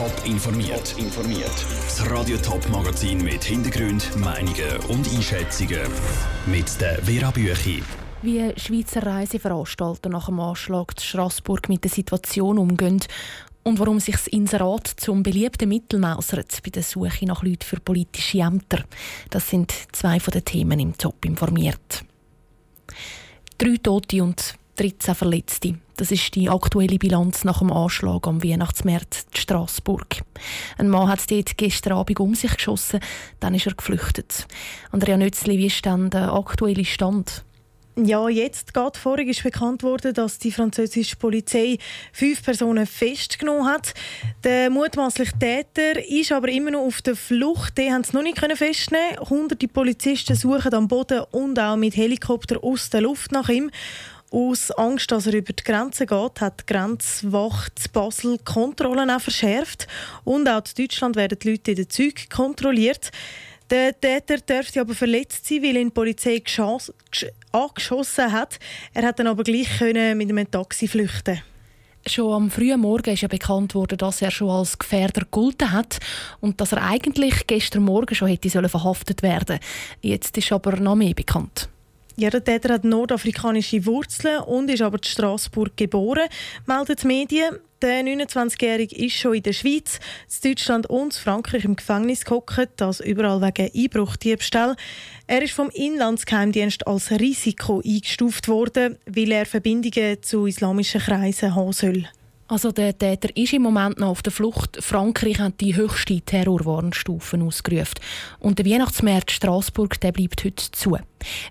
Top informiert. informiert. Das Radio Top Magazin mit Hintergrund, Meinungen und Einschätzungen mit der Vera Büchi. Wie Schweizer Reiseveranstalter nach dem Anschlag in Straßburg mit der Situation umgehen und warum sich das Inserat zum beliebten Mittel mausert bei der Suche nach Leuten für politische Ämter. Das sind zwei von den Themen im Top informiert. Drei Tote und 13 Verletzte. Das ist die aktuelle Bilanz nach dem Anschlag am Weihnachtsmärz in Straßburg. Ein Mann hat dort gestern Abend um sich geschossen, dann ist er geflüchtet. Andrea Nützli, wie ist dann der aktuelle Stand? Ja, jetzt gerade vorig ist bekannt worden, dass die französische Polizei fünf Personen festgenommen hat. Der mutmaßliche Täter ist aber immer noch auf der Flucht. Die haben es noch nicht festnehmen. Hunderte Polizisten suchen am Boden und auch mit Helikopter aus der Luft nach ihm. Aus Angst, dass er über die Grenze geht, hat die Grenzwacht Basel Kontrollen auch verschärft. Und auch in Deutschland werden die Leute in den Zügen kontrolliert. Der Täter dürfte aber verletzt sein, weil ihn die Polizei angeschossen hat. Er hat dann aber gleich können mit einem Taxi flüchten. Schon am frühen Morgen ist ja bekannt worden, dass er schon als Gefährder gegolten hat und dass er eigentlich gestern Morgen schon hätte verhaftet werden. Jetzt ist aber noch mehr bekannt. Ja, der Täter hat nordafrikanische Wurzeln und ist aber in Straßburg geboren, meldet die Medien. Der 29-Jährige ist schon in der Schweiz, in Deutschland und in Frankreich im Gefängnis gehockt, das überall wegen Einbruchdiebstahl. Er ist vom Inlandsgeheimdienst als Risiko eingestuft worden, weil er Verbindungen zu islamischen Kreisen haben soll. Also der Täter ist im Moment noch auf der Flucht. Frankreich hat die höchste Terrorwarnstufe ausgerufen. Und der Weihnachtsmarkt Straßburg der bleibt heute zu.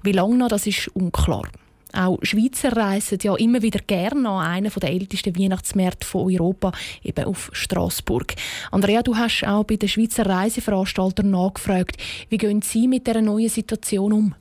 Wie lange noch, das ist unklar. Auch Schweizer reisen ja immer wieder gerne an einen der ältesten Weihnachtsmärkte von Europa, eben auf Straßburg. Andrea, du hast auch bei den Schweizer Reiseveranstaltern nachgefragt, wie gehen sie mit dieser neuen Situation um?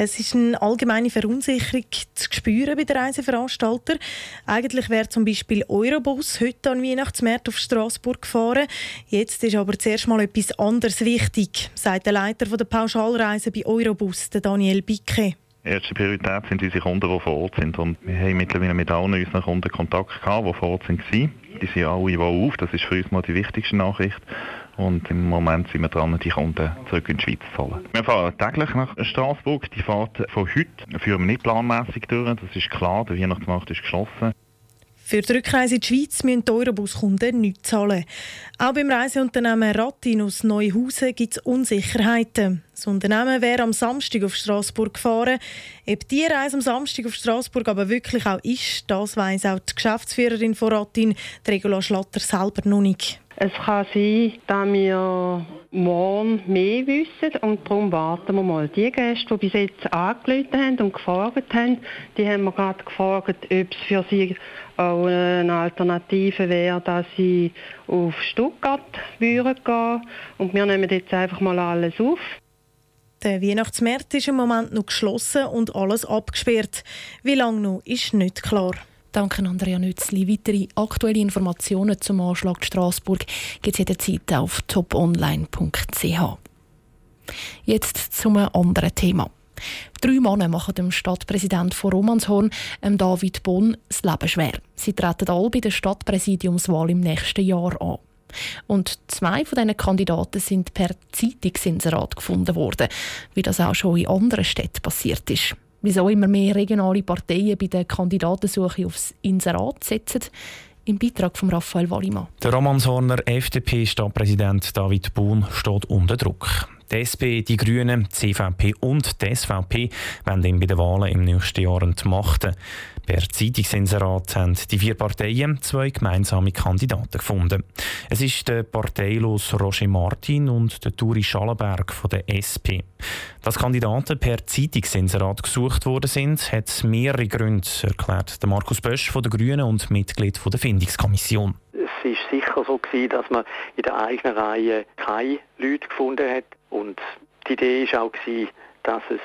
Es ist eine allgemeine Verunsicherung zu spüren bei den Reiseveranstaltern. Eigentlich wäre zum Beispiel Eurobus heute an Weihnachtsmärkten auf Straßburg gefahren. Jetzt ist aber zuerst mal etwas anderes wichtig, sagt der Leiter der Pauschalreise bei Eurobus, Daniel Bicke. Erste Priorität sind unsere Kunden, die vor Ort sind. Und wir haben mittlerweile mit allen unseren Kunden Kontakt gehabt, die vor Ort waren. Die sind alle wohl auf. Das ist für uns mal die wichtigste Nachricht. Und im Moment sind wir dran, die Kunden zurück in die Schweiz zu holen. Wir fahren täglich nach Straßburg. Die Fahrt von heute führen wir nicht planmäßig durch. Das ist klar, der Weihnachtsmarkt ist geschlossen. Für die Rückreise in die Schweiz müssen die Eurobus-Kunden nichts zahlen. Auch beim Reiseunternehmen Rattin aus Neuhausen gibt es Unsicherheiten. Das Unternehmen wäre am Samstag auf Straßburg gefahren. Ob die Reise am Samstag auf Straßburg aber wirklich auch ist, das weiss auch die Geschäftsführerin von Rattin, Regula Schlatter, selber noch nicht. Es kann sein, dass wir morgen mehr wissen und darum warten wir mal. Die Gäste, die bis jetzt angerufen haben und gefragt haben, die haben wir gerade gefragt, ob es für sie auch eine Alternative wäre, dass sie auf Stuttgart würden gehen und wir nehmen jetzt einfach mal alles auf. Der Weihnachtsmarkt ist im Moment noch geschlossen und alles abgesperrt. Wie lange noch, ist nicht klar. Danke Andrea Nützli. Weitere aktuelle Informationen zum Anschlag Straßburg gibt es jederzeit auf toponline.ch. Jetzt zum anderen Thema. Drei Männer machen dem Stadtpräsident von Romanshorn, David Bonn, das Leben schwer. Sie treten alle bei der Stadtpräsidiumswahl im nächsten Jahr an. Und zwei von diesen Kandidaten sind per Zeitungsinserat gefunden worden, wie das auch schon in anderen Städten passiert ist wieso immer mehr regionale Parteien bei der Kandidatensuche aufs Inserat setzen. Im Beitrag von Raphael Wallimann. Der Romanshorner FDP-Stadtpräsident David Buhn steht unter Druck. Die SP, die Grünen, die CVP und die SVP wollen ihm bei den Wahlen im nächsten Jahr entmachten. Per Zeitungsinserat haben die vier Parteien zwei gemeinsame Kandidaten gefunden. Es ist der parteilos Roger Martin und der Turi Schallenberg von der SP. Dass Kandidaten per Zeitungsinserat gesucht worden sind, hat mehrere Gründe, erklärt Markus Bösch von der Grünen und Mitglied der Findungskommission. Es war sicher so gewesen, dass man in der eigenen Reihe keine Leute gefunden hat und die Idee war auch dass es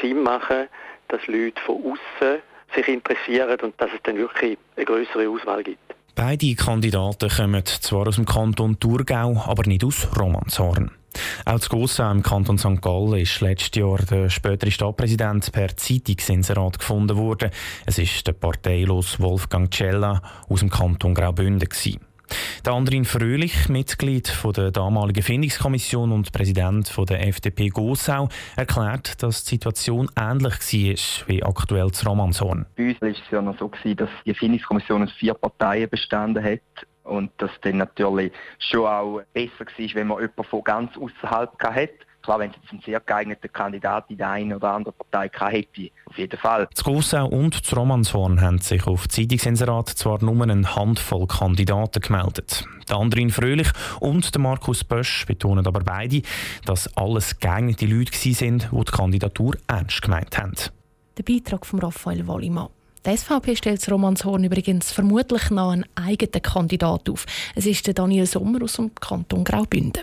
Sinn machen kann, dass Leute von außen sich interessieren und dass es dann wirklich eine größere Auswahl gibt. Beide Kandidaten kommen zwar aus dem Kanton Thurgau, aber nicht aus Romanshorn. Auch zu Gossau im Kanton St. Gallen ist letztes Jahr der spätere Stadtpräsident per Zeitungsinserat gefunden worden. Es ist der parteilos Wolfgang Cella aus dem Kanton Graubünden. Gewesen. Der Andrin Fröhlich, Mitglied der damaligen Findungskommission und Präsident der FDP Gossau, erklärt, dass die Situation ähnlich war wie aktuell zu Romanshorn. Bei uns war es ja noch so, dass die Findungskommission aus vier Parteien bestanden hat und das dann natürlich schon auch besser war, wenn man jemanden von ganz außerhalb hatte. Klar, wenn es jetzt einen sehr geeigneten Kandidat in der einen oder anderen Partei hätte, auf jeden Fall. Zu Gossau und zu Romanshorn haben sich auf Zeitungsinserat zwar nur eine Handvoll Kandidaten gemeldet. Der Andrin Fröhlich und der Markus Bösch betonen aber beide, dass alles geeignete Leute waren, die die Kandidatur ernst gemeint haben. Der Beitrag von Raphael Wallimann. Die SVP stellt Romanshorn übrigens vermutlich noch einen eigenen Kandidat auf. Es ist der Daniel Sommer aus dem Kanton Graubünden.